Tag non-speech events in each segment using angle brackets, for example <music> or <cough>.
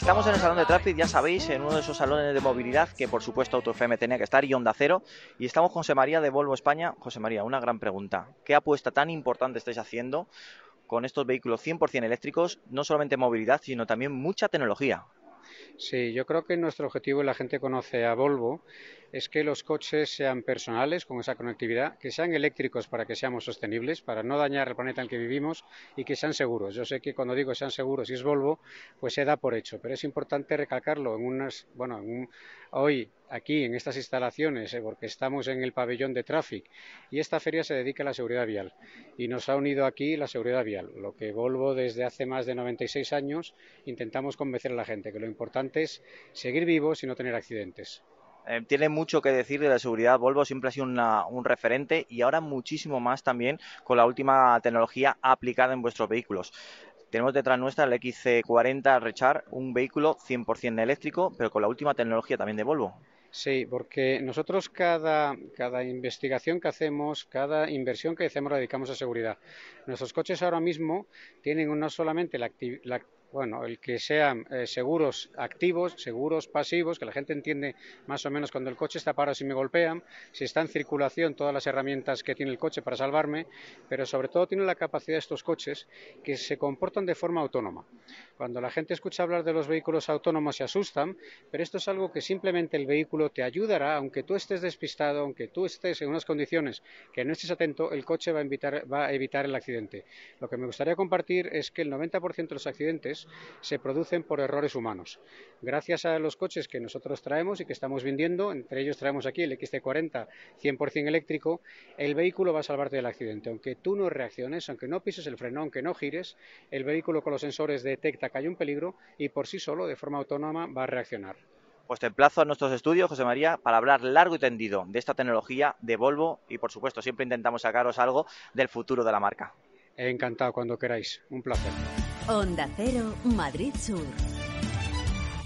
Estamos en el salón de Traffic, ya sabéis, en uno de esos salones de movilidad que por supuesto AutoFM tenía que estar y Onda Cero. Y estamos con José María de Volvo España. José María, una gran pregunta. ¿Qué apuesta tan importante estáis haciendo con estos vehículos 100% eléctricos? No solamente movilidad, sino también mucha tecnología. Sí, yo creo que nuestro objetivo, la gente conoce a Volvo, es que los coches sean personales con esa conectividad, que sean eléctricos para que seamos sostenibles, para no dañar el planeta en el que vivimos y que sean seguros. Yo sé que cuando digo sean seguros y es Volvo, pues se da por hecho, pero es importante recalcarlo en unas, bueno, en un, hoy aquí en estas instalaciones, eh, porque estamos en el pabellón de Traffic y esta feria se dedica a la seguridad vial y nos ha unido aquí la seguridad vial, lo que Volvo desde hace más de 96 años intentamos convencer a la gente que lo importante es seguir vivos y no tener accidentes. Eh, tiene mucho que decir de la seguridad. Volvo siempre ha sido un referente y ahora muchísimo más también con la última tecnología aplicada en vuestros vehículos. Tenemos detrás nuestra el XC40 Rechar, un vehículo 100% eléctrico, pero con la última tecnología también de Volvo. Sí, porque nosotros cada, cada, investigación que hacemos, cada inversión que hacemos la dedicamos a seguridad. Nuestros coches ahora mismo tienen no solamente la, la bueno, el que sean eh, seguros activos, seguros pasivos, que la gente entiende más o menos cuando el coche está parado si me golpean, si está en circulación todas las herramientas que tiene el coche para salvarme, pero sobre todo tiene la capacidad estos coches que se comportan de forma autónoma. Cuando la gente escucha hablar de los vehículos autónomos se asustan, pero esto es algo que simplemente el vehículo te ayudará, aunque tú estés despistado, aunque tú estés en unas condiciones que no estés atento, el coche va a, va a evitar el accidente. Lo que me gustaría compartir es que el 90% de los accidentes se producen por errores humanos. Gracias a los coches que nosotros traemos y que estamos vendiendo, entre ellos traemos aquí el XT40 100% eléctrico, el vehículo va a salvarte del accidente. Aunque tú no reacciones, aunque no pises el freno, aunque no gires, el vehículo con los sensores detecta que hay un peligro y por sí solo, de forma autónoma, va a reaccionar. Pues te emplazo a nuestros estudios, José María, para hablar largo y tendido de esta tecnología de Volvo y, por supuesto, siempre intentamos sacaros algo del futuro de la marca. Encantado cuando queráis. Un placer. Onda Cero, Madrid Sur.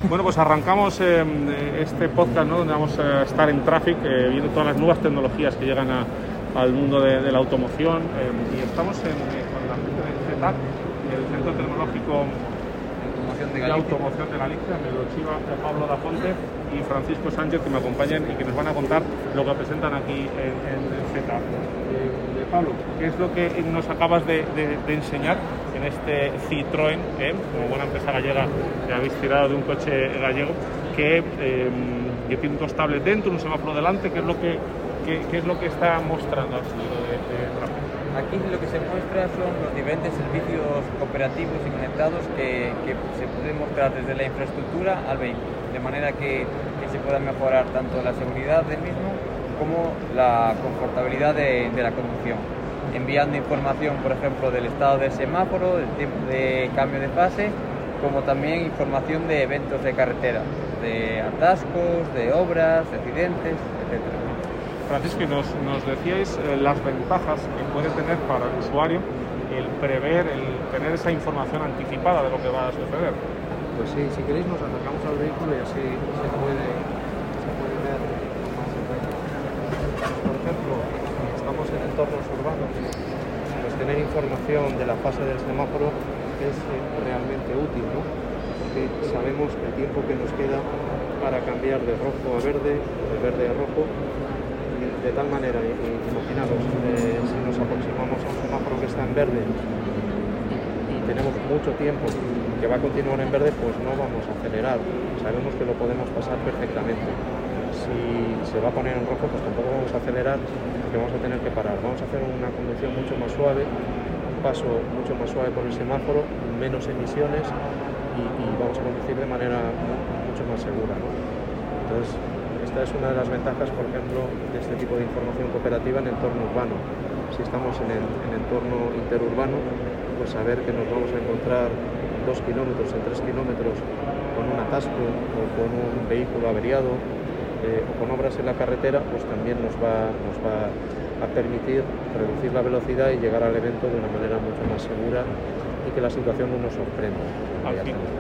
Bueno, pues arrancamos eh, este podcast ¿no? donde vamos a estar en Traffic eh, viendo todas las nuevas tecnologías que llegan al mundo de, la automoción eh, y estamos con la gente del CETAC, el Centro Tecnológico de Automoción de Galicia, Melo Chiva, Pablo da Ponte y Francisco Sánchez que me acompañan y que nos van a contar lo que presentan aquí en, en el CETAC. Pablo, ¿qué es lo que nos acabas de, enseñar en este Citroën, eh? como buena empresa gallega que habéis tirado de un coche gallego, que, em, que tiene un tostable dentro, un semáforo delante? ¿Qué es lo que, qué, es lo que está mostrando al Aquí lo que se muestra son los diferentes servicios cooperativos y conectados que, se pueden mostrar desde la infraestructura al vehículo, de manera que se pueda mejorar tanto la seguridad del mismo como la confortabilidad de, la conducción, enviando información, por ejemplo, del estado del semáforo, del tiempo de cambio de fase, como también información de eventos de carretera, de atascos, de obras, de accidentes, etc. Francisco, nos, nos decíais eh, las ventajas que puede tener para el usuario el prever, el tener esa información anticipada de lo que va a suceder. Pues sí, si queréis nos acercamos al vehículo y así se puede en entornos urbanos, pues tener información de la fase del semáforo es eh, realmente útil, ¿no? Porque sabemos el tiempo que nos queda para cambiar de rojo a verde, de verde a rojo, de tal manera, imaginaros, eh, si nos aproximamos está en verde y, tenemos mucho tiempo que va a continuar en verde, pues no vamos a acelerar. Sabemos que lo podemos pasar perfectamente. Si se va a poner en rojo, pues tampoco vamos a acelerar, que vamos a tener que parar. Vamos a hacer una conducción mucho más suave, un paso mucho más suave por el semáforo, menos emisiones y, vamos a conducir de manera mucho más segura. Entonces, esta es una de las ventajas, por ejemplo, de este tipo de información cooperativa en entorno urbano. Si estamos en el entorno interurbano, pues saber que nos vamos a encontrar dos kilómetros, en tres kilómetros, con un atasco o con un vehículo averiado eh, o con obras en la carretera, pues también nos va, nos va a permitir reducir la velocidad y llegar al evento de una manera mucho más segura y que la situación no nos sorprenda.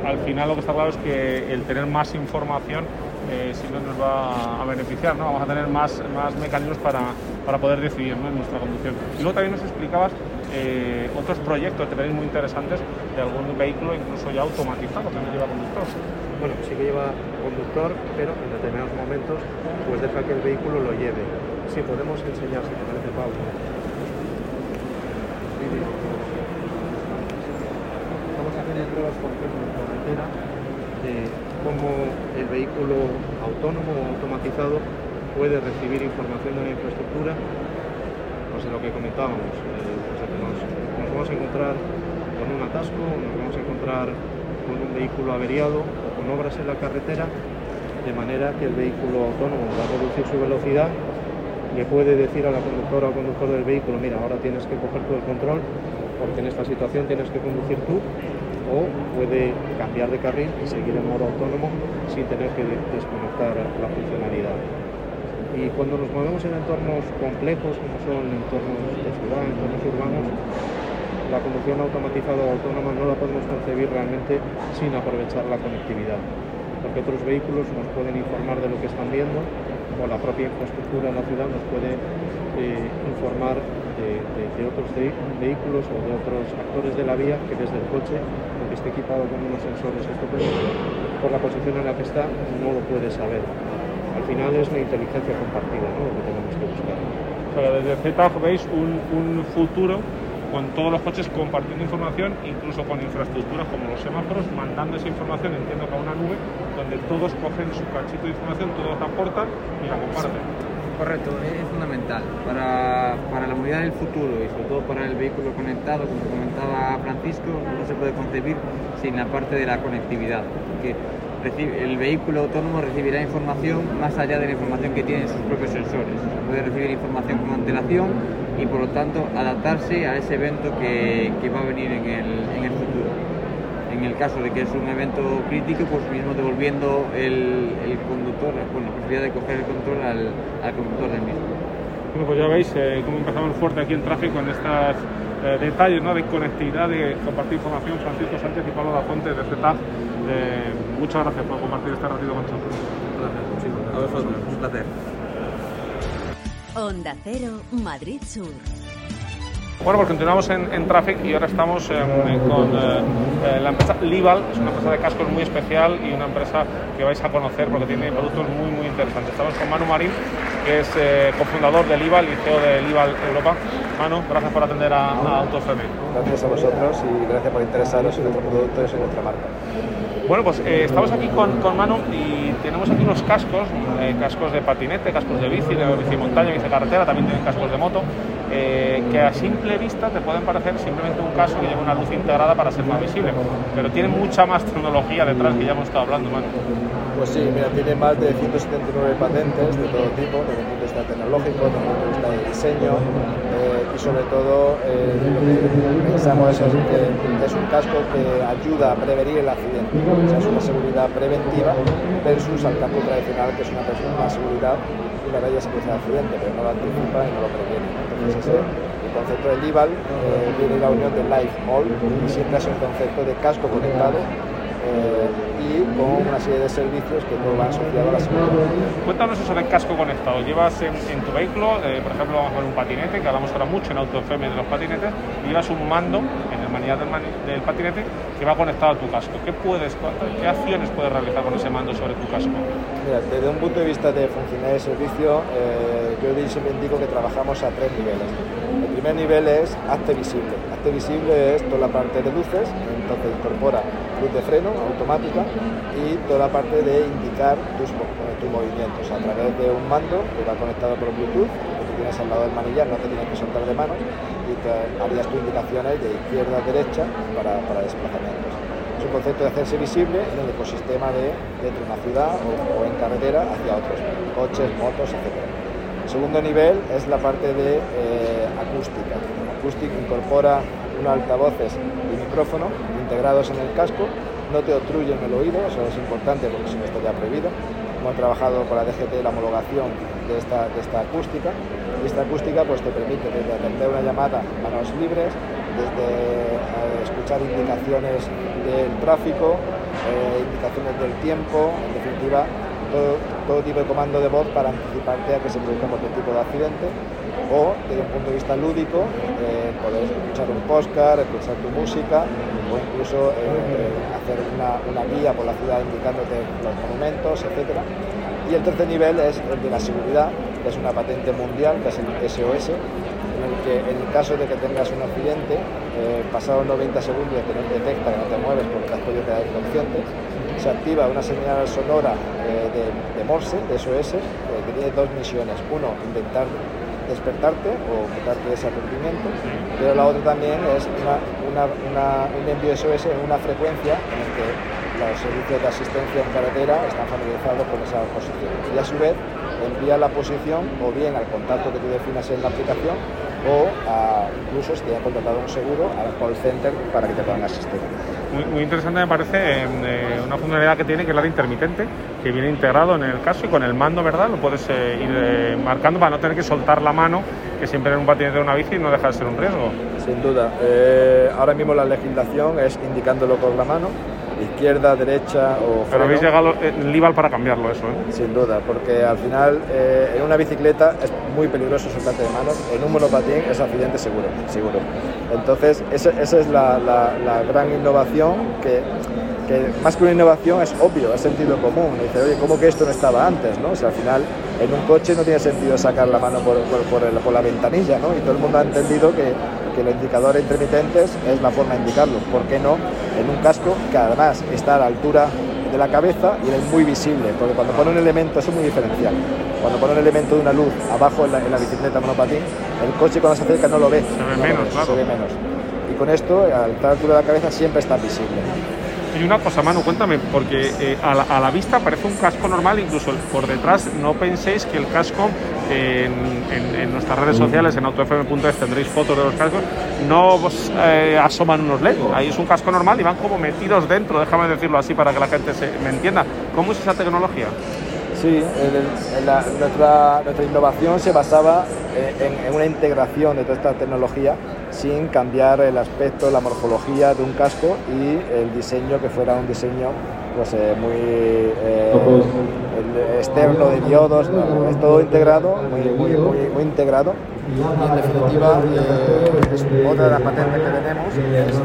Al, final lo que está claro es que el tener más información eh, no nos va a beneficiar, ¿no? vamos a tener más, más mecanismos para, para poder decidir en nuestra conducción. Y luego también nos explicabas eh, otros proyectos que tenéis muy interesantes de algún vehículo incluso ya automatizado que no lleva conductor. Bueno, sí que lleva conductor, pero en determinados momentos pues deja que el vehículo lo lleve. Sí, podemos enseñar, si te parece, Pablo. Estamos haciendo pruebas, por ejemplo, en carretera de cómo el vehículo autónomo o automatizado puede recibir información de una infraestructura, pues de lo que comentábamos, nos, vamos a encontrar con un atasco, nos vamos a encontrar con un vehículo averiado o con obras en la carretera, de manera que el vehículo autónomo va a reducir su velocidad, le puede decir a la conductora o conductor del vehículo, mira, ahora tienes que coger todo el control, porque en esta situación tienes que conducir tú, o puede cambiar de carril y seguir en modo autónomo sin tener que desconectar la funcionalidad. Y cuando nos movemos en entornos complejos, como son entornos de ciudad, entornos urbanos, la conducción automatizada o autónoma no la podemos concebir realmente sin aprovechar la conectividad, porque otros vehículos nos pueden informar de lo que están viendo o la propia infraestructura en la ciudad nos puede eh, informar de, otros vehículos o de otros actores de la vía que desde el coche, aunque esté equipado con unos sensores estupendos, por la posición en la que está no lo puede saber al final es una inteligencia compartida ¿no? lo que tenemos que buscar. Desde Z veis un, un futuro con todos los coches compartiendo información, incluso con infraestructuras como los semáforos, mandando esa información, entiendo que a una nube, donde todos cogen su cachito de información, todos aportan y la comparten. Correcto, es fundamental para, para, la movilidad del futuro y sobre todo para el vehículo conectado, como comentaba Francisco, no se puede concebir sin la parte de la conectividad. Que el vehículo autónomo recibirá información más allá de la información que tienen sus propios sensores. Puede recibir información con antelación y por lo tanto adaptarse a ese evento que, va a venir en el, futuro. En el caso de que es un evento crítico, pues mismo devolviendo el, conductor, bueno, la posibilidad de coger el control al, conductor del mismo. Bueno, pues ya veis eh, cómo empezamos fuerte aquí en tráfico en estos eh, detalles ¿no? de conectividad, de compartir información. Francisco Sánchez y Pablo Dafonte de CETAF eh, muchas gracias por compartir este ratito con nosotros. Gracias, A vosotros, un placer. Onda Cero, Madrid Sur. Bueno, pues continuamos en, en Traffic y ahora estamos con eh, eh, la empresa Lival, es una empresa de cascos muy especial y una empresa que vais a conocer porque tiene productos muy muy interesantes. Estamos con Manu Marín, que es cofundador de Lival y CEO de Lival Europa. Manu, gracias por atender a, a AutoFM. Gracias a vosotros y gracias por interesaros en nuestro producto y en nuestra marca. Bueno, pues eh, estamos aquí con, con, Manu y tenemos aquí unos cascos, eh, cascos de patinete, cascos de bici, de bici montaña, bici carretera, también tienen cascos de moto, eh, que a simple vista te pueden parecer simplemente un casco que lleva una luz integrada para ser más visible, pero tiene mucha más tecnología detrás que ya hemos estado hablando, Manu. Pues sí, mira, tiene más de 179 patentes de todo tipo, desde el punto de vista tecnológico, desde el punto de vista de diseño y sobre todo lo que pensamos es que es un casco que ayuda a prevenir el accidente es una seguridad preventiva versus al campo tradicional, que es una, una seguridad y la bella se produce accidente, pero no lo anticipa y no lo previene. Entonces ese, el concepto del IVAL eh, viene la unión de Life All y siempre es un concepto de casco conectado eh, y con una serie de servicios que todo va asociado a la seguridad. Cuéntanos eso del casco conectado. Llevas en, tu vehículo, eh, por ejemplo, vamos a un patinete, que hablamos ahora mucho en AutoFM de los patinetes, y llevas un mando en el manillar del, patinete que va conectado a tu casco. ¿Qué, puedes, ¿Qué acciones puedes realizar con ese mando sobre tu casco? Mira, desde un punto de vista de funcionalidad de servicio, eh, yo siempre indico que trabajamos a tres niveles primer nivel es hazte visible. Hazte visible es toda la parte de luces, entonces incorpora luz de freno automática y toda la parte de indicar tus, tus movimientos a través de un mando que va conectado por Bluetooth, tienes al lado del manillar, no te tienes que soltar de manos y te harías tus indicaciones de izquierda a derecha para, para desplazamientos. Es un concepto de hacerse visible en el ecosistema de, dentro de una ciudad o, en carretera hacia otros, coches, motos, etc. El segundo nivel es la parte de eh, acústica. Acústica incorpora unos altavoces y micrófono integrados en el casco, no te obstruyen el oído, eso es importante porque si no estaría prohibido. Hemos trabajado con la DGT la homologación de esta, de esta acústica y esta acústica pues, te permite desde atender una llamada manos libres, desde eh, escuchar indicaciones del tráfico, eh, indicaciones del tiempo, en definitiva todo, tipo de comando de voz para anticiparte a que se produzca cualquier tipo de accidente o desde un punto de vista lúdico eh, poder escuchar un podcast, escuchar tu música o incluso eh, hacer una, una, guía por la ciudad indicándote los monumentos, etc. Y el tercer nivel es el de la seguridad, que es una patente mundial, que es el SOS, que en el caso de que tengas un accidente, eh, pasados 90 segundos que no te detecta, que no te mueves porque te has podido quedar inconsciente, se activa una señal sonora eh, de, Morse, de SOS, eh, que tiene dos misiones. Uno, intentar despertarte o quitarte de ese aturdimiento, pero la otra también es un envío SOS en una frecuencia en la que los servicios de asistencia en carretera están familiarizados con esa posición. Y a su vez envía la posición o bien al contacto que tú definas en la aplicación o incluso si te ha contratado un seguro al call center para que te puedan asistir muy, interesante me parece eh, una funcionalidad que tiene que es la de intermitente, que viene integrado en el caso y con el mando, ¿verdad? Lo puedes eh, ir eh, marcando para no tener que soltar la mano, que siempre en un patinete de una bici no deja de ser un riesgo. Sin duda. ahora mismo la legislación es indicándolo con la mano izquierda, derecha o Pero habéis llegado el IVAL para cambiarlo eso, ¿eh? Sin duda, porque al final en una bicicleta es muy peligroso soltarte de manos, en un monopatín es accidente seguro, seguro. Entonces, esa, es la, gran innovación que, más que una innovación es obvio, es sentido común. Dice, oye, ¿cómo que esto no estaba antes? ¿no? O sea, al final, en un coche no tiene sentido sacar la mano por, por, la ventanilla, ¿no? Y todo el mundo ha entendido que, que los indicadores intermitentes es la forma de indicarlo. ¿Por qué no en un casco que además está a la altura de la cabeza y es muy visible? Porque cuando pone un elemento, eso es muy diferencial. Cuando pone un elemento de una luz abajo en la, bicicleta monopatín, el coche cuando se acerca no lo ve. Se ve menos, claro. Se ve menos. Y con esto, a la altura de la cabeza siempre está visible. Y una cosa, Manu, cuéntame, porque eh, a, la, vista parece un casco normal, incluso por detrás, no penséis que el casco, en, nuestras redes sociales, en autofm.es tendréis fotos de los cascos, no eh, asoman unos LED, ahí es un casco normal y van como metidos dentro, déjame decirlo así para que la gente se, me entienda. ¿Cómo es esa tecnología? Sí, nuestra, nuestra, innovación se basaba eh, en, una integración de toda esta tecnología sin cambiar el aspecto, la morfología de un casco y el diseño que fuera un diseño pues, eh, muy eh, externo de diodos, es todo integrado, muy, muy, muy, integrado. Y en definitiva otra de las patentes que tenemos es,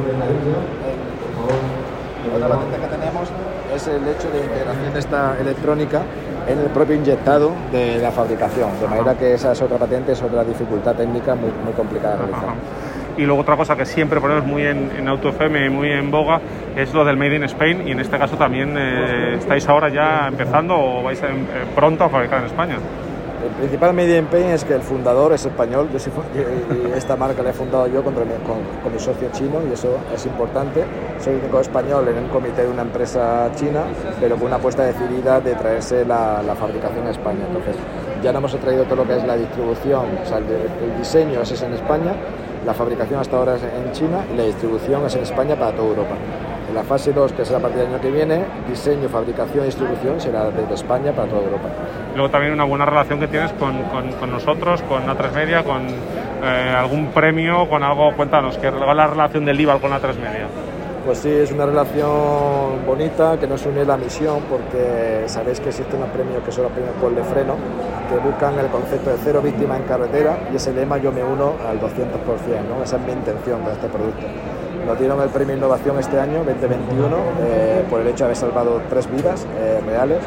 otra patente que tenemos es el hecho de integración de esta electrónica en el propio inyectado de la fabricación, de manera que esa es otra patente, es otra dificultad técnica muy, muy complicada de realizar. Y luego otra cosa que siempre ponemos muy en, en AutoFM, muy en boga, es lo del Made in Spain y en este caso también eh, estáis ahora ya empezando o vais eh, pronto a fabricar en España. El principal medio empeño es que el fundador es español, <laughs> esta marca la he fundado yo con, mi socio chino y eso es importante. Soy único español en un comité de una empresa china, pero con una apuesta decidida de traerse la, fabricación a España. Entonces, ya no hemos traído todo lo que es la distribución, el, el diseño es en España, la fabricación hasta ahora es en China y la distribución es en España para toda Europa. En la fase 2, que será a partir del año que viene, diseño, fabricación y distribución será desde España para toda Europa. Luego también una buena relación que tienes con, con, nosotros, con A3 Media, con eh, algún premio, con algo, cuéntanos, ¿qué es la relación del IVA con A3 Media? Pues sí, es una relación bonita que nos une la misión porque sabéis que existe un premio que son los premios por de freno que buscan el concepto de cero víctima en carretera y ese lema yo me uno al 200%, ¿no? esa es mi intención de este producto. Nos dieron el premio Innovación este año, 2021, eh, por el hecho de haber salvado tres vidas eh, reales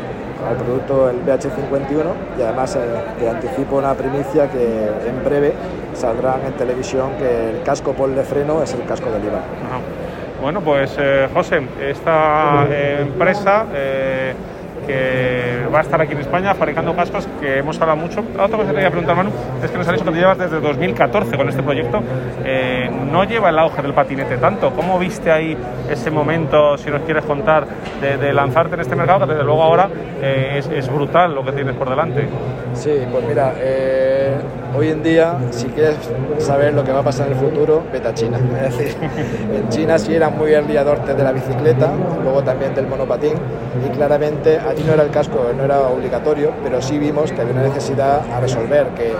al producto el BH51 y además eh, te anticipo una primicia que en breve saldrán en televisión que el casco pol de freno es el casco del IVA. Bueno, pues José, esta empresa que va a estar aquí en España fabricando cascos que hemos hablado mucho. Otra cosa que quería preguntar, Manu, es que nos han dicho que te llevas desde 2014 con este proyecto. Eh, no lleva el auge del patinete tanto. ¿Cómo viste ahí ese momento, si nos quieres contar, de, lanzarte en este mercado? Que desde luego ahora eh, es, brutal lo que tienes por delante. Sí, pues mira, eh, hoy en día, si quieres saber lo que va a pasar en el futuro, vete a China. <laughs> Es decir, en China sí eran muy el de la bicicleta, luego también del monopatín, y claramente allí no era el casco, no era obligatorio, pero sí vimos que había una necesidad a resolver, que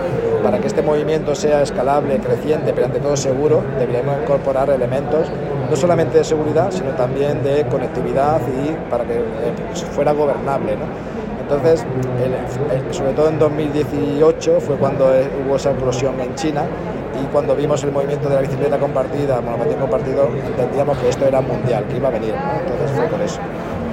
para que este movimiento sea escalable, creciente, pero ante todo seguro, deberíamos incorporar elementos no solamente de seguridad, sino también de conectividad y para que eh, fuera gobernable. Entonces, sobre todo en 2018 fue cuando hubo esa explosión en China y cuando vimos el movimiento de la bicicleta compartida, monopatín compartido, entendíamos que esto era mundial, que iba a venir. Entonces fue por eso.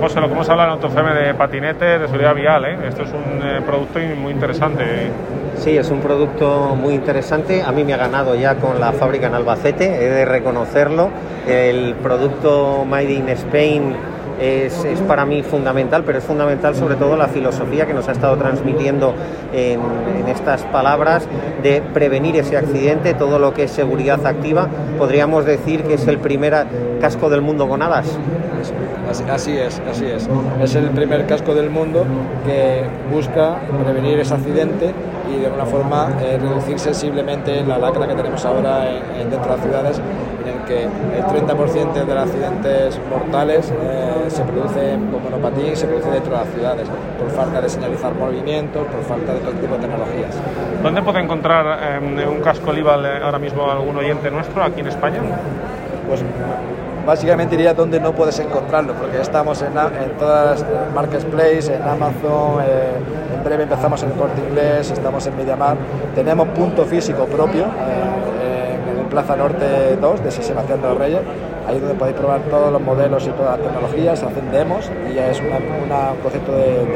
José, lo que hemos hablado en AutoFM de patinetes, de seguridad vial, ¿eh? esto es un eh, producto muy interesante. Sí, es un producto muy interesante. A mí me ha ganado ya con la fábrica en Albacete, he de reconocerlo. El producto Made in Spain es, para mí fundamental, pero es fundamental sobre todo la filosofía que nos ha estado transmitiendo en, estas palabras de prevenir ese accidente, todo lo que es seguridad activa. Podríamos decir que es el primer casco del mundo con hadas. Así, es, así es. Es el primer casco del mundo que busca prevenir ese accidente y de alguna forma eh, reducir sensiblemente la lacra que tenemos ahora en, dentro de las ciudades, en que el 30% de los accidentes mortales eh, se producen con monopatín, se produce dentro de las ciudades, por falta de señalizar movimientos, por falta de todo tipo de tecnologías. ¿Dónde puede encontrar eh, un casco Lival ahora mismo algún oyente nuestro aquí en España? Pues básicamente diría dónde no puedes encontrarlo, porque estamos en, en todas marketplaces, en Amazon, en breve empezamos en Corte Inglés, estamos en MediaMar, tenemos punto físico propio eh, en Plaza Norte 2 de Sebastián de los Reyes, ahí donde podéis probar todos los modelos y todas las tecnologías, hacen demos y ya es un concepto de,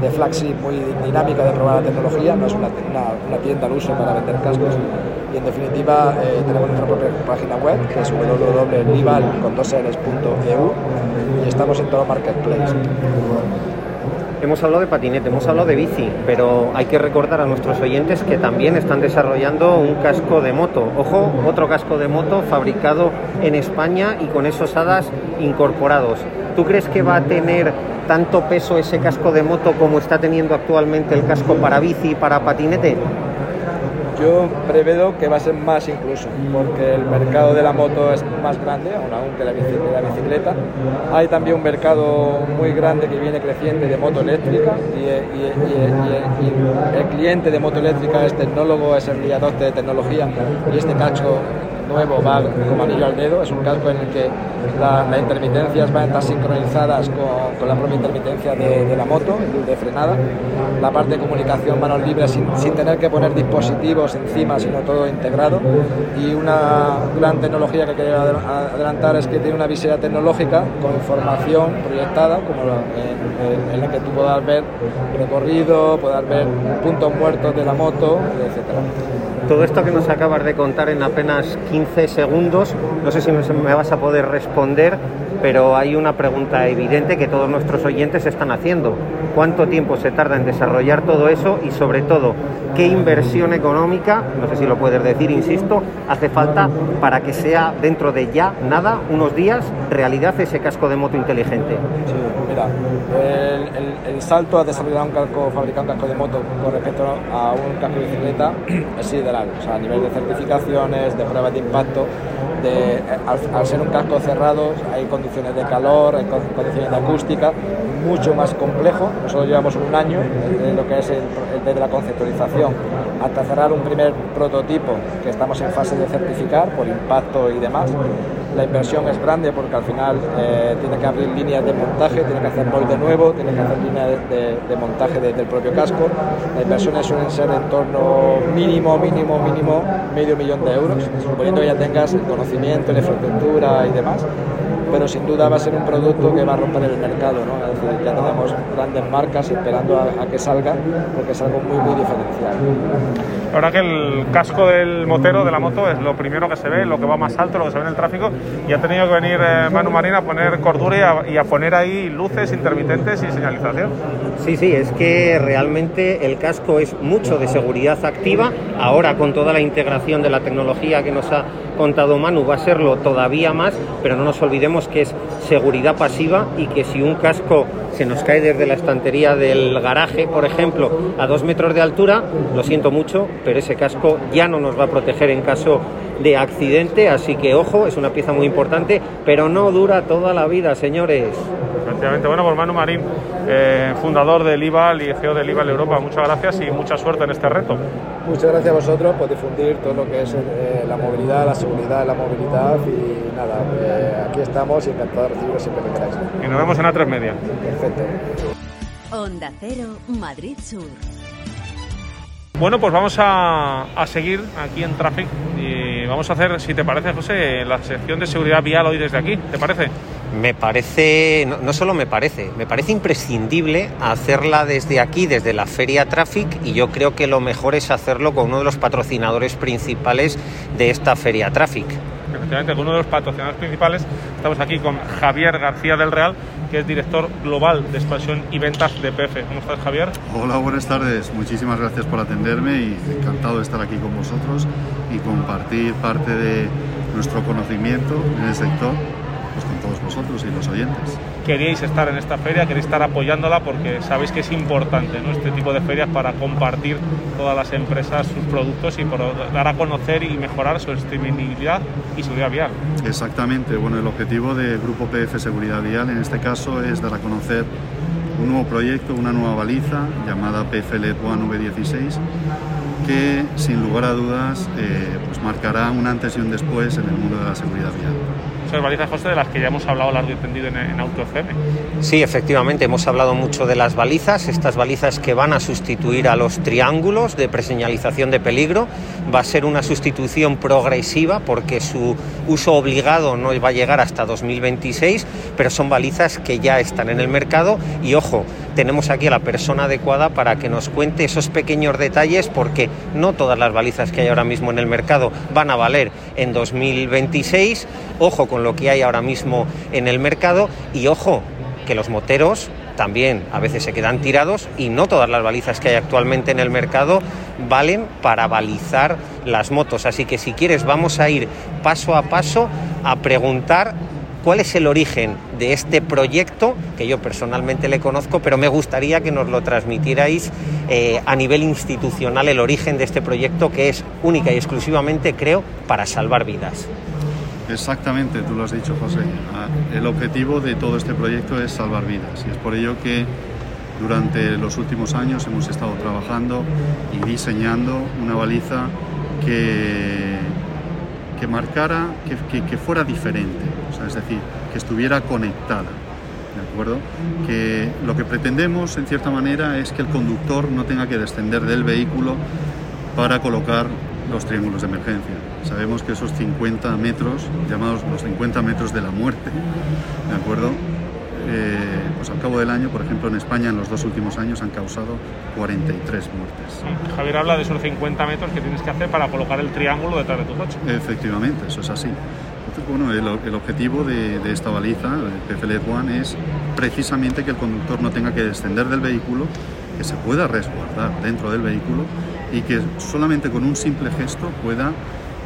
de, muy dinámica de probar la tecnología, no es una, una tienda al uso para vender cascos y en definitiva eh, tenemos nuestra propia página web que es www.lival.eu y estamos en todo marketplace. Hemos hablado de patinete, hemos hablado de bici, pero hay que recordar a nuestros oyentes que también están desarrollando un casco de moto. Ojo, otro casco de moto fabricado en España y con esos hadas incorporados. ¿Tú crees que va a tener tanto peso ese casco de moto como está teniendo actualmente el casco para bici y para patinete? Yo prevedo que va a ser más incluso, porque el mercado de la moto es más grande, aún, que la, bicicleta. Hay también un mercado muy grande que viene creciente de moto eléctrica y, el cliente de moto eléctrica es tecnólogo, es el de tecnología y este cacho nuevo va como anillo al dedo, es un casco en el que las intermitencias van a estar sincronizadas con, la propia intermitencia de, la moto, de frenada, la parte de comunicación manos libres sin, tener que poner dispositivos encima, sino todo integrado. Y una gran tecnología que quería adelantar es que tiene una visera tecnológica con información proyectada, como en, en la que tú puedas ver recorrido, puedas ver puntos muertos de la moto, etcétera todo esto que nos acabas de contar en apenas 15 segundos, no sé si me vas a poder responder, pero hay una pregunta evidente que todos nuestros oyentes están haciendo. ¿Cuánto tiempo se tarda en desarrollar todo eso y sobre todo qué inversión económica, no sé si lo puedes decir, insisto, hace falta para que sea dentro de ya nada, unos días, realidad ese casco de moto inteligente? Sí, mira, el, salto a desarrollar un casco, fabricar un casco de moto con respecto a un casco de bicicleta <clears throat> es a nivel de certificaciones, de pruebas de impacto, de, al, ser un casco cerrado hay condiciones de calor, hay condiciones de acústica, mucho más complejo. Nosotros llevamos un año en lo que es desde la conceptualización hasta cerrar un primer prototipo que estamos en fase de certificar por impacto y demás. La inversión es grande porque al final eh, tiene que abrir líneas de montaje, tiene que hacer molde nuevo, tiene que hacer líneas de, montaje desde el propio casco. Las inversiones suelen ser en torno mínimo, mínimo, mínimo medio millón de euros, suponiendo que ya tengas el conocimiento, la infraestructura y demás pero sin duda va a ser un producto que va a romper el mercado. ¿no? Es decir, ya tenemos grandes marcas esperando a, que salga porque es algo muy, muy diferencial. La verdad que el casco del motero de la moto es lo primero que se ve, lo que va más alto, lo que se ve en el tráfico y ha tenido que venir eh, Manu Marina a poner cordura y a, poner ahí luces intermitentes y señalización. Sí, sí, es que realmente el casco es mucho de seguridad activa, ahora con toda la integración de la tecnología que nos ha contado Manu va a serlo todavía más, pero no nos olvidemos que es seguridad pasiva y que si un casco se nos cae desde la estantería del garaje, por ejemplo, a dos metros de altura, lo siento mucho, pero ese casco ya no nos va a proteger en caso de accidente, así que ojo, es una pieza muy importante, pero no dura toda la vida, señores. Efectivamente, bueno, por Manu Marín, eh, fundador del IVAL y CEO del IVAL Europa, muchas gracias y mucha suerte en este reto. Muchas gracias a vosotros por difundir todo lo que es eh, la movilidad, la seguridad, la movilidad y nada, eh, aquí estamos y encantado de recibiros siempre que queráis. Y nos vemos en A3 Media. Perfecto. Onda Cero, Madrid Sur. Bueno, pues vamos a, seguir aquí en Traffic y vamos a hacer, si te parece, José, la sección de seguridad vial hoy desde aquí. ¿Te parece? Me parece, no, solo me parece, me parece imprescindible hacerla desde aquí, desde la Feria Traffic, y yo creo que lo mejor es hacerlo con uno de los patrocinadores principales de esta Feria Traffic. Efectivamente, con uno de los patrocinadores principales estamos aquí con Javier García del Real, que es director global de expansión y ventas de PF. ¿Cómo estás, Javier? Hola, buenas tardes. Muchísimas gracias por atenderme y encantado de estar aquí con vosotros y compartir parte de nuestro conocimiento en el sector vosotros y los oyentes. Queríais estar en esta feria, queréis estar apoyándola porque sabéis que es importante ¿no? este tipo de ferias para compartir todas las empresas sus productos y dar a conocer y mejorar su sostenibilidad y seguridad vial. Exactamente, bueno, el objetivo de Grupo PF Seguridad Vial en este caso es dar a conocer un nuevo proyecto, una nueva baliza llamada PFLED One V16 que sin lugar a dudas eh, pues marcará un antes y un después en el mundo de la seguridad vial son balizas, José, de las que ya hemos hablado largo y tendido en, en. Sí, efectivamente, hemos hablado mucho de las balizas, estas balizas que van a sustituir a los triángulos de preseñalización de peligro. Va a ser una sustitución progresiva porque su uso obligado no va a llegar hasta 2026, pero son balizas que ya están en el mercado y ojo, tenemos aquí a la persona adecuada para que nos cuente esos pequeños detalles porque no todas las balizas que hay ahora mismo en el mercado van a valer en 2026. Ojo con lo que hay ahora mismo en el mercado y ojo que los moteros también a veces se quedan tirados y no todas las balizas que hay actualmente en el mercado valen para balizar las motos. Así que si quieres vamos a ir paso a paso a preguntar cuál es el origen de este proyecto, que yo personalmente le conozco, pero me gustaría que nos lo transmitierais eh, a nivel institucional, el origen de este proyecto que es única y exclusivamente, creo, para salvar vidas. Exactamente, tú lo has dicho, José. Ah, el objetivo de todo este proyecto es salvar vidas y es por ello que durante los últimos años hemos estado trabajando y diseñando una baliza que, que marcara, que, que, fuera diferente, es decir, que estuviera conectada. ¿De acuerdo? Que lo que pretendemos, en cierta manera, es que el conductor no tenga que descender del vehículo para colocar los triángulos de emergencia. Sabemos que esos 50 metros, llamados los 50 metros de la muerte, ¿de acuerdo? Eh, pues al cabo del año, por ejemplo, en España en los dos últimos años han causado 43 muertes. Javier habla de esos 50 metros que tienes que hacer para colocar el triángulo detrás de tu coche. Efectivamente, eso es así. bueno, el, objetivo de, esta baliza, el PFLED One, es precisamente que el conductor no tenga que descender del vehículo, que se pueda resguardar dentro del vehículo y que solamente con un simple gesto pueda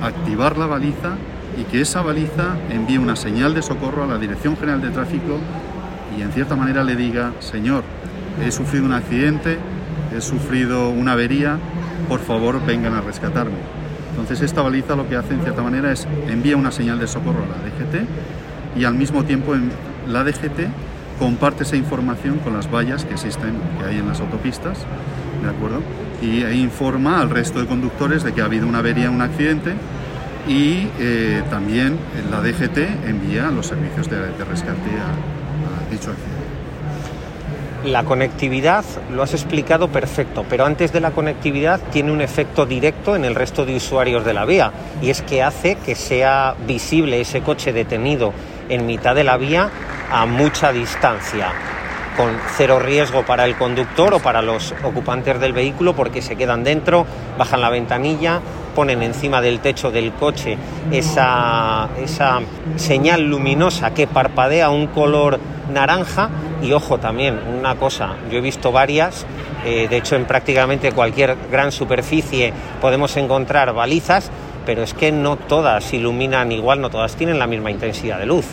activar la baliza y que esa baliza envíe una señal de socorro a la Dirección General de Tráfico y en cierta manera le diga, señor, he sufrido un accidente, he sufrido una avería, por favor vengan a rescatarme. Entonces esta baliza lo que hace en cierta manera es envía una señal de socorro a la DGT y al mismo tiempo la DGT comparte esa información con las vallas que existen, que hay en las autopistas, ¿de acuerdo? y e informa al resto de conductores de que ha habido una avería, un accidente y eh, también la DGT envía los servicios de, de rescate a, La conectividad lo has explicado perfecto, pero antes de la conectividad tiene un efecto directo en el resto de usuarios de la vía y es que hace que sea visible ese coche detenido en mitad de la vía a mucha distancia, con cero riesgo para el conductor o para los ocupantes del vehículo porque se quedan dentro, bajan la ventanilla, ponen encima del techo del coche esa, esa señal luminosa que parpadea un color naranja y ojo también, una cosa, yo he visto varias, eh, de hecho en prácticamente cualquier gran superficie podemos encontrar balizas, pero es que no todas iluminan igual, no todas tienen la misma intensidad de luz.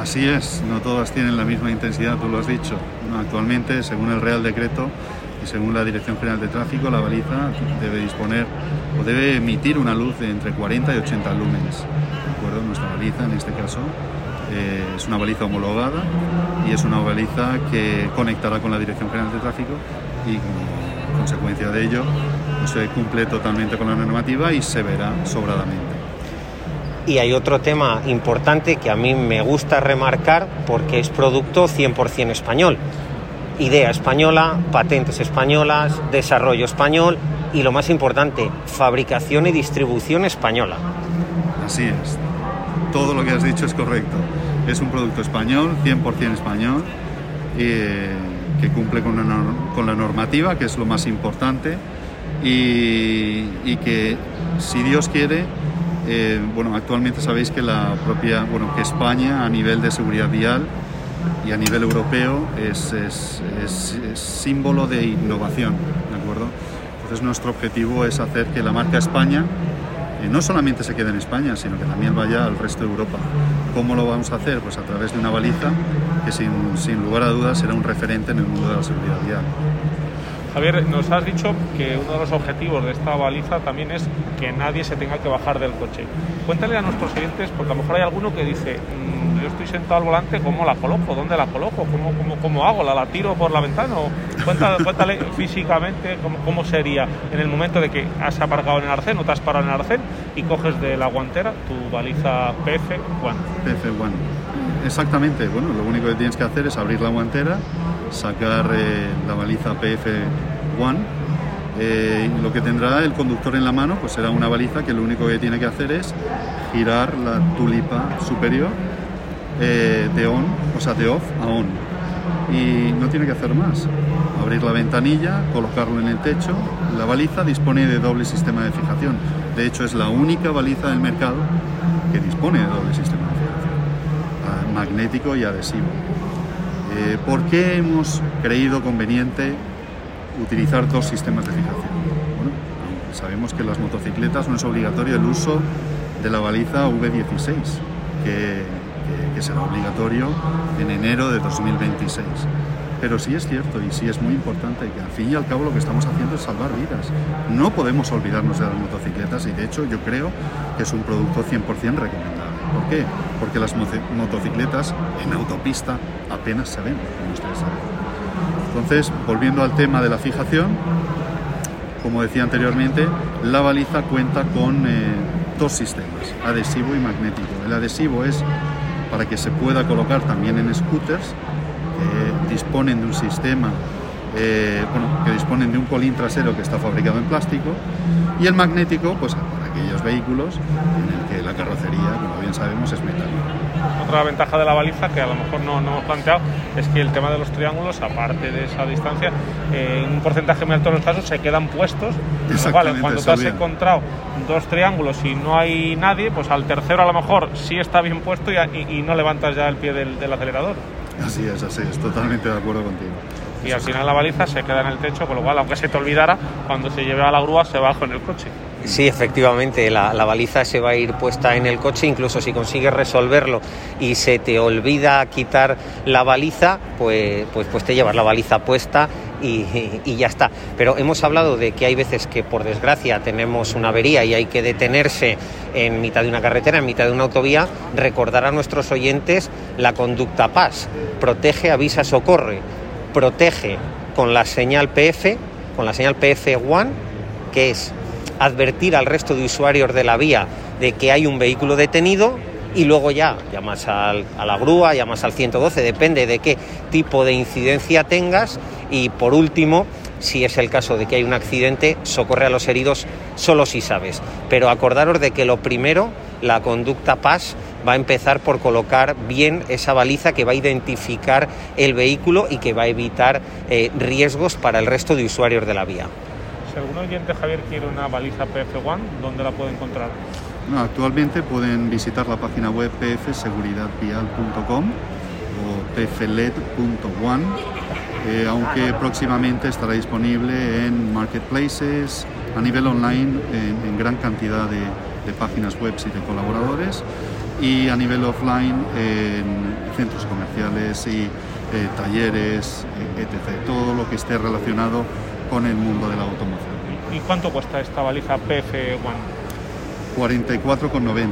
Así es, no todas tienen la misma intensidad, tú lo has dicho. Actualmente, según el Real Decreto y según la Dirección General de Tráfico, la baliza debe disponer o debe emitir una luz de entre 40 y 80 lúmenes. ¿De acuerdo? Nuestra baliza, en este caso, eh, es una baliza homologada y es una baliza que conectará con la Dirección General de Tráfico y como consecuencia de ello pues, se cumple totalmente con la normativa y se verá sobradamente. Y hay otro tema importante que a mí me gusta remarcar porque es producto 100% español. Idea española, patentes españolas, desarrollo español y lo más importante, fabricación y distribución española. Así es. Todo lo que has dicho es correcto. Es un producto español, 100% español, eh, que cumple con, la normativa, que es lo más importante, y, que, si Dios quiere, eh, bueno, actualmente sabéis que la propia, bueno, que España a nivel de seguridad vial y a nivel europeo es, es, símbolo de innovación, ¿de acuerdo? Entonces nuestro objetivo es hacer que la marca España eh, no solamente se quede en España, sino que también vaya al resto de Europa. ¿Cómo lo vamos a hacer? Pues a través de una baliza que sin, sin lugar a dudas será un referente en el mundo de la seguridad vial. Javier, nos has dicho que uno de los objetivos de esta baliza también es que nadie se tenga que bajar del coche. Cuéntale a nuestros oyentes, porque a lo mejor hay alguno que dice, estoy sentado al volante, ¿cómo la coloco? ¿Dónde la coloco? ¿Cómo, cómo, cómo hago? ¿La, ¿La tiro por la ventana? Cuéntale, <laughs> cuéntale físicamente cómo, cómo, sería en el momento de que has aparcado en el arcén o te has parado en el arcén y coges de la guantera tu baliza PF1. PF1. Exactamente, bueno, lo único que tienes que hacer es abrir la guantera, sacar eh, la baliza PF1 eh, lo que tendrá el conductor en la mano pues será una baliza que lo único que tiene que hacer es girar la tulipa superior eh, de on, o sea, de off a on. Y no tiene que hacer más. Abrir la ventanilla, colocarlo en el techo. La baliza dispone de doble sistema de fijación. De hecho, es la única baliza del mercado que dispone de doble sistema de fijación, magnético y adhesivo. Eh, ¿Por qué hemos creído conveniente utilizar dos sistemas de fijación? Bueno, sabemos que en las motocicletas no es obligatorio el uso de la baliza V16, que, que, será obligatorio en enero de 2026. Pero sí es cierto y sí es muy importante que al fin y al cabo lo que estamos haciendo es salvar vidas. No podemos olvidarnos de las motocicletas y de hecho yo creo que es un producto 100% recomendable. ¿Por qué? Porque las motocicletas en autopista apenas se ven, como ustedes saben. Entonces, volviendo al tema de la fijación, como decía anteriormente, la baliza cuenta con eh, dos sistemas, adhesivo y magnético. El adhesivo es para que se pueda colocar también en scooters que disponen de un sistema eh, bueno, que disponen de un colín trasero que está fabricado en plástico y el magnético pues para aquellos vehículos en el que la carrocería, como bien sabemos, es metálica. Otra ventaja de la baliza que a lo mejor no, no hemos planteado es que el tema de los triángulos, aparte de esa distancia, eh, en un porcentaje muy alto de los casos se quedan puestos. Vale, cuando te has encontrado dos triángulos y no hay nadie, pues al tercero a lo mejor sí está bien puesto y, y, y no levantas ya el pie del, del acelerador. Así es, así es, totalmente de acuerdo contigo y al final la baliza se queda en el techo, con lo cual, aunque se te olvidara, cuando se lleve a la grúa se baja en el coche. Sí, efectivamente, la, baliza se va a ir puesta en el coche, incluso si consigues resolverlo y se te olvida quitar la baliza, pues, pues, pues te llevas la baliza puesta y, y, ya está. Pero hemos hablado de que hay veces que por desgracia tenemos una avería y hay que detenerse en mitad de una carretera, en mitad de una autovía, recordar a nuestros oyentes la conducta PAS, protege, avisa, socorre protege con la señal PF, con la señal PF1, que es advertir al resto de usuarios de la vía de que hay un vehículo detenido y luego ya llamas al, a la grúa, llamas al 112, depende de qué tipo de incidencia tengas y por último, si es el caso de que hay un accidente, socorre a los heridos solo si sabes. Pero acordaros de que lo primero, la conducta PAS, va a empezar por colocar bien esa baliza que va a identificar el vehículo y que va a evitar eh, riesgos para el resto de usuarios de la vía. Si algún oyente, Javier, quiere una baliza PF1, ¿dónde la puede encontrar? Actualmente pueden visitar la página web pfseguridadvial.com o pfled.one, eh, aunque próximamente estará disponible en marketplaces, a nivel online, en, gran cantidad de, de páginas web y de colaboradores y a nivel offline en centros comerciales y eh, talleres, eh, etc. Todo lo que esté relacionado con el mundo de la automoción. ¿Y cuánto cuesta esta valija PF1? 44,90.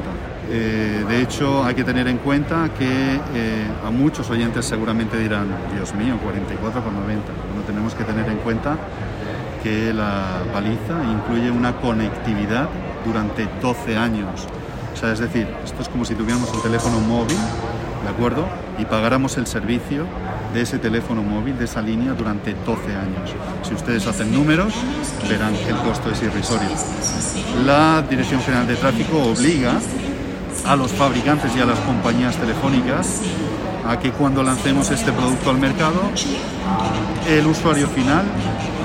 Eh, de hecho, hay que tener en cuenta que eh, a muchos oyentes seguramente dirán, Dios mío, 44,90. Bueno, tenemos que tener en cuenta que la baliza incluye una conectividad durante 12 años. O sea, es decir, esto es como si tuviéramos un teléfono móvil, ¿de acuerdo? Y pagáramos el servicio de ese teléfono móvil, de esa línea, durante 12 años. Si ustedes hacen números, verán que el costo es irrisorio. La Dirección General de Tráfico obliga a los fabricantes y a las compañías telefónicas a que cuando lancemos este producto al mercado, el usuario final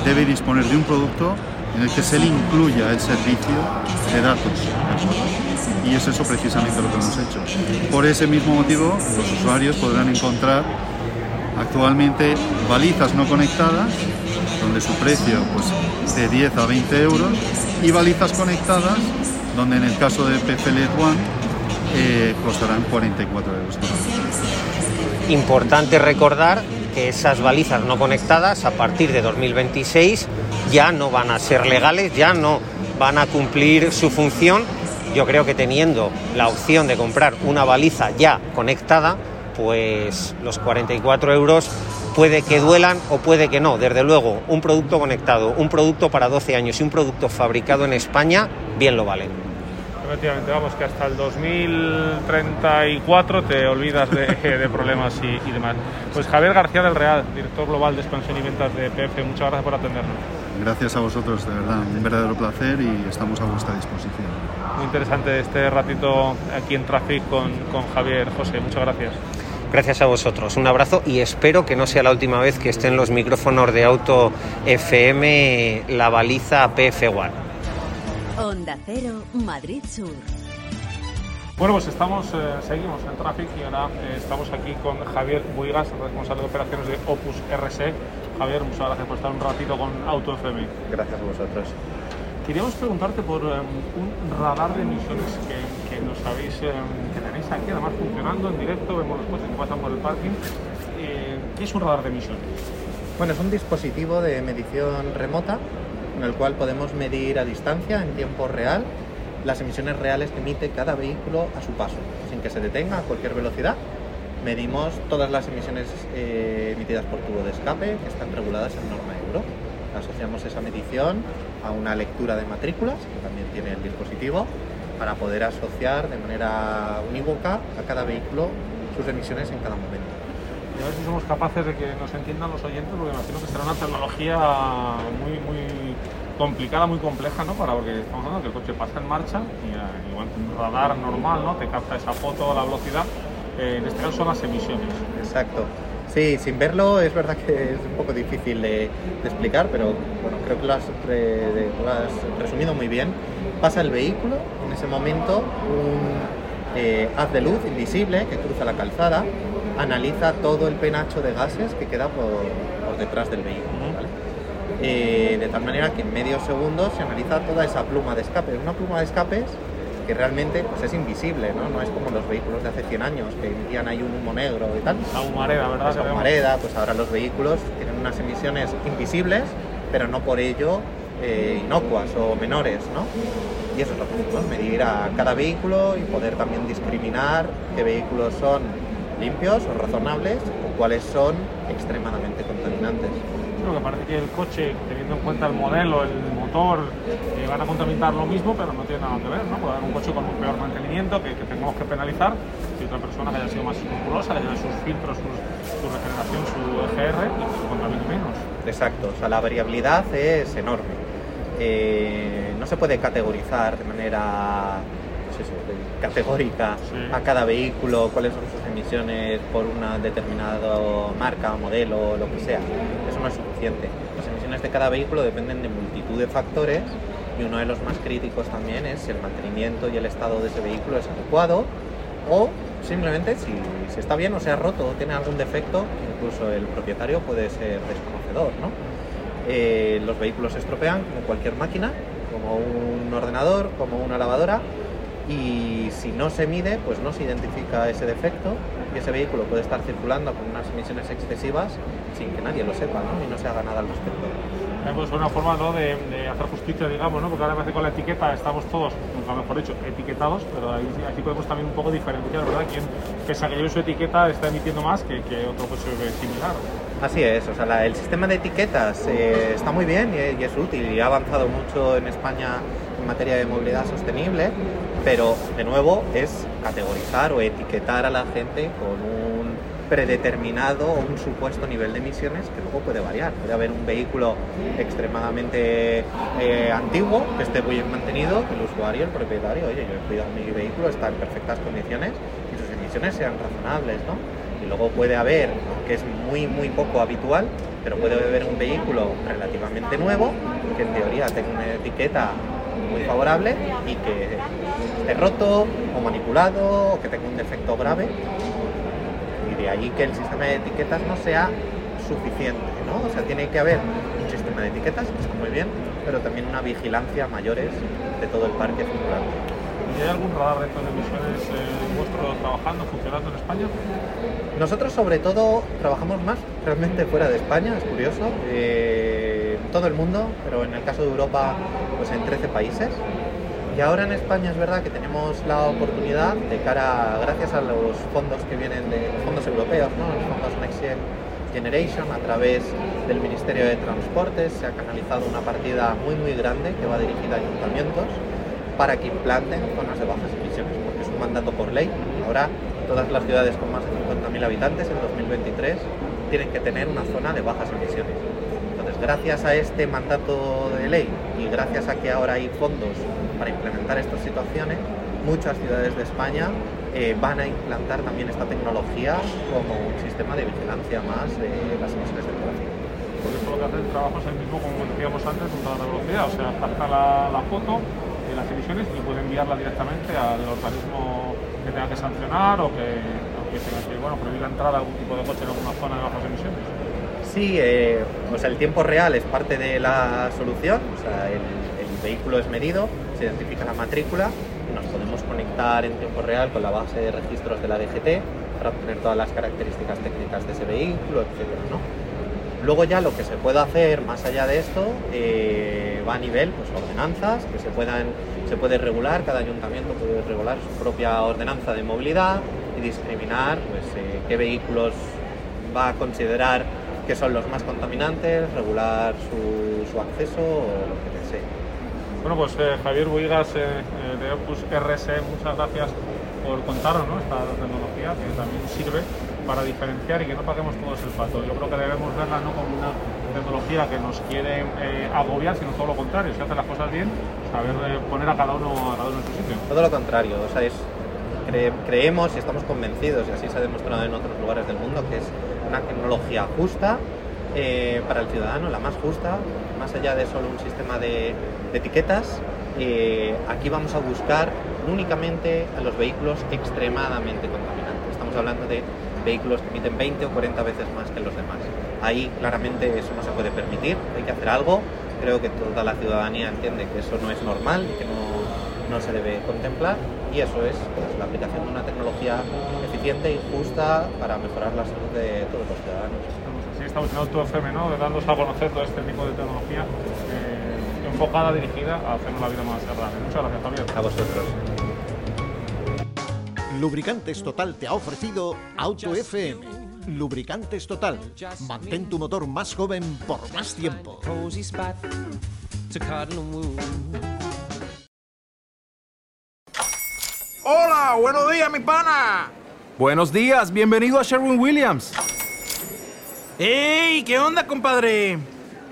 debe disponer de un producto en el que se le incluya el servicio de datos. Y es eso precisamente lo que hemos hecho. Por ese mismo motivo, los usuarios podrán encontrar actualmente balizas no conectadas, donde su precio pues, de 10 a 20 euros, y balizas conectadas, donde en el caso de PCLED One eh, costarán 44 euros. Importante recordar que esas balizas no conectadas a partir de 2026 ya no van a ser legales, ya no van a cumplir su función. Yo creo que teniendo la opción de comprar una baliza ya conectada, pues los 44 euros puede que duelan o puede que no. Desde luego, un producto conectado, un producto para 12 años y un producto fabricado en España, bien lo valen. Efectivamente, vamos, que hasta el 2034 te olvidas de, <laughs> de problemas y, y, demás. Pues Javier García del Real, director global de expansión y ventas de PF, muchas gracias por atendernos. Gracias a vosotros, de verdad, un verdadero placer y estamos a vuestra disposición. Muy interesante este ratito aquí en Traffic con, con Javier José, muchas gracias. Gracias a vosotros, un abrazo y espero que no sea la última vez que estén los micrófonos de Auto FM la baliza PF1. Onda Cero, Madrid Sur. Bueno, pues estamos, eh, seguimos en Traffic y ahora eh, estamos aquí con Javier Buigas, responsable de operaciones de Opus RC. Javier, muchas gracias por estar un ratito con Auto FM. Gracias a vosotros. Queríamos preguntarte por um, un radar de emisiones que, que nos habéis, tenéis aquí, además funcionando en directo, vemos los coches que pasan por el parking. Eh, ¿Qué es un radar de emisiones? Bueno, es un dispositivo de medición remota con el cual podemos medir a distancia, en tiempo real, las emisiones reales que emite cada vehículo a su paso, sin que se detenga a cualquier velocidad. Medimos todas las emisiones eh, emitidas por tubo de escape que están reguladas en norma euro. Asociamos esa medición a una lectura de matrículas, que también tiene el dispositivo, para poder asociar de manera unívoca a cada vehículo sus emisiones en cada momento. Y a ver si somos capaces de que nos entiendan los oyentes, porque me imagino que será una tecnología muy, muy complicada, muy compleja, ¿no? Para porque estamos hablando que el coche pasa en marcha y uh, igual un radar normal, ¿no? Te capta esa foto la velocidad. Eh, en este caso son las emisiones. Exacto. Sí, sin verlo es verdad que es un poco difícil de, de explicar, pero bueno, creo que lo has, re, lo has, resumido muy bien. Pasa el vehículo, en ese momento un eh, haz de luz invisible que cruza la calzada, analiza todo el penacho de gases que queda por, por detrás del vehículo. ¿vale? Eh, de tal manera que en medio segundo se analiza toda esa pluma de escape. Una pluma de escapes que realmente pues, es invisible, ¿no? No es como los vehículos de hace 100 años que emitían ahí un humo negro y tal. La humareda, ¿verdad? Esa humareda, pues ahora los vehículos tienen unas emisiones invisibles, pero no por ello eh, inocuas o menores, ¿no? Y eso es lo que hacemos, medir a cada vehículo y poder también discriminar qué vehículos son limpios o razonables o cuáles son extremadamente contaminantes. que parece que el coche, teniendo en cuenta el modelo, el motor, eh, van a contaminar lo mismo, pero no tiene nada que ver, ¿no? Puede haber un coche con un peor mantenimiento que, que tengamos que penalizar y otra persona que haya sido más escrupulosa, que lleve sus filtros, sus, su regeneración, su EGR y que contamine menos. Exacto, o sea, la variabilidad es enorme. Eh, no se puede categorizar de manera pues eso, categórica a cada vehículo cuáles son sus emisiones por una determinada marca o modelo o lo que sea. Eso no es suficiente. Las emisiones de cada vehículo dependen de multitud de factores y uno de los más críticos también es si el mantenimiento y el estado de ese vehículo es adecuado o simplemente si, si está bien o se ha roto o tiene algún defecto, incluso el propietario puede ser desconocedor. ¿no? Eh, los vehículos se estropean como cualquier máquina, como un ordenador, como una lavadora, y si no se mide, pues no se identifica ese defecto y ese vehículo puede estar circulando con unas emisiones excesivas sin que nadie lo sepa ¿no? y no se haga nada al respecto. Pues una forma ¿no? de, hacer justicia, digamos, ¿no? porque ahora parece que con la etiqueta estamos todos, nunca mejor dicho, etiquetados, pero ahí, aquí podemos también un poco diferenciar, ¿verdad? Quien, pese a que lleve su etiqueta, está emitiendo más que, que otro coche similar. Así es, o sea, el sistema de etiquetas eh, está muy bien y, y es útil y ha avanzado mucho en España en materia de movilidad sostenible, pero de nuevo es categorizar o etiquetar a la gente con un predeterminado o un supuesto nivel de emisiones que luego puede variar. Puede haber un vehículo extremadamente eh, antiguo que esté muy bien mantenido, que el usuario, el propietario, oye, yo he cuidado mi vehículo, está en perfectas condiciones y sus emisiones sean razonables, ¿no? Y luego puede haber, que es muy, muy poco habitual, pero puede haber un vehículo relativamente nuevo que en teoría tenga una etiqueta muy favorable y que esté roto o manipulado o que tenga un defecto grave. Y de ahí que el sistema de etiquetas no sea suficiente, ¿no? O sea, tiene que haber un sistema de etiquetas, que está muy bien, pero también una vigilancia mayores de todo el parque circulante. ¿Y hay algún radar de estas emisiones eh, vuestro trabajando, funcionando en España? Nosotros sobre todo trabajamos más realmente fuera de España, es curioso, eh, en todo el mundo, pero en el caso de Europa pues en 13 países. Y ahora en España es verdad que tenemos la oportunidad de cara, gracias a los fondos que vienen de los fondos europeos, ¿no? los fondos Next Gen Generation, a través del Ministerio de Transportes se ha canalizado una partida muy muy grande que va dirigida a ayuntamientos para que implanten zonas de bajas emisiones, porque es un mandato por ley. Ahora todas las ciudades con más de 50.000 habitantes en 2023 tienen que tener una zona de bajas emisiones. Entonces, gracias a este mandato de ley y gracias a que ahora hay fondos para implementar estas situaciones, muchas ciudades de España eh, van a implantar también esta tecnología como un sistema de vigilancia más de las emisiones del tráfico. Por eso lo que hace el trabajo es el mismo, como decíamos antes, un radar de velocidad, o sea, capta la, la foto de las emisiones y puede enviarla directamente al organismo que tenga que sancionar o que, o que tenga que bueno, prohibir la entrada de algún tipo de coche en alguna zona de bajas emisiones. Sí, eh, o sea, el tiempo real es parte de la solución, o sea, el, el vehículo es medido, se identifica la matrícula nos podemos conectar en tiempo real con la base de registros de la DGT para obtener todas las características técnicas de ese vehículo, etcétera, ¿no? Luego ya lo que se puede hacer más allá de esto eh, va a nivel pues, ordenanzas que se puedan se puede regular, cada ayuntamiento puede regular su propia ordenanza de movilidad y discriminar pues, eh, qué vehículos va a considerar que son los más contaminantes, regular su, su acceso o lo que desee. Bueno, pues eh, Javier Buigas eh, eh, de Opus RS, muchas gracias por contarnos ¿no? esta tecnología que también sirve para diferenciar y que no paguemos todos el pato. Yo creo que debemos verla no como una tecnología que nos quiere eh, agobiar, sino todo lo contrario, si hace las cosas bien, saber eh, poner a cada uno a cada uno en su sitio. Todo lo contrario, o sea, es, cre- creemos y estamos convencidos, y así se ha demostrado en otros lugares del mundo, que es una tecnología justa eh, para el ciudadano, la más justa, más allá de solo un sistema de, de etiquetas. eh, aquí vamos a buscar únicamente a los vehículos extremadamente contaminantes. Estamos hablando de vehículos que emiten 20 o 40 veces más que los demás. Ahí claramente eso no se puede permitir, hay que hacer algo. Creo que toda la ciudadanía entiende que eso no es normal y que no, no se debe contemplar y eso es pues, la aplicación de una tecnología eficiente y justa para mejorar la salud de todos los ciudadanos. Así estamos en Auto FM, ¿no? de darnos a conocer todo este tipo de tecnología eh, enfocada, dirigida a hacernos la vida más agradable. Muchas gracias, Javier. A vosotros. Lubricantes Total te ha ofrecido Auto FM. Lubricantes Total. Mantén tu motor más joven por más tiempo. Hola, buenos días, mi pana. Buenos días, bienvenido a Sherwin Williams. ¡Ey! ¿Qué onda, compadre?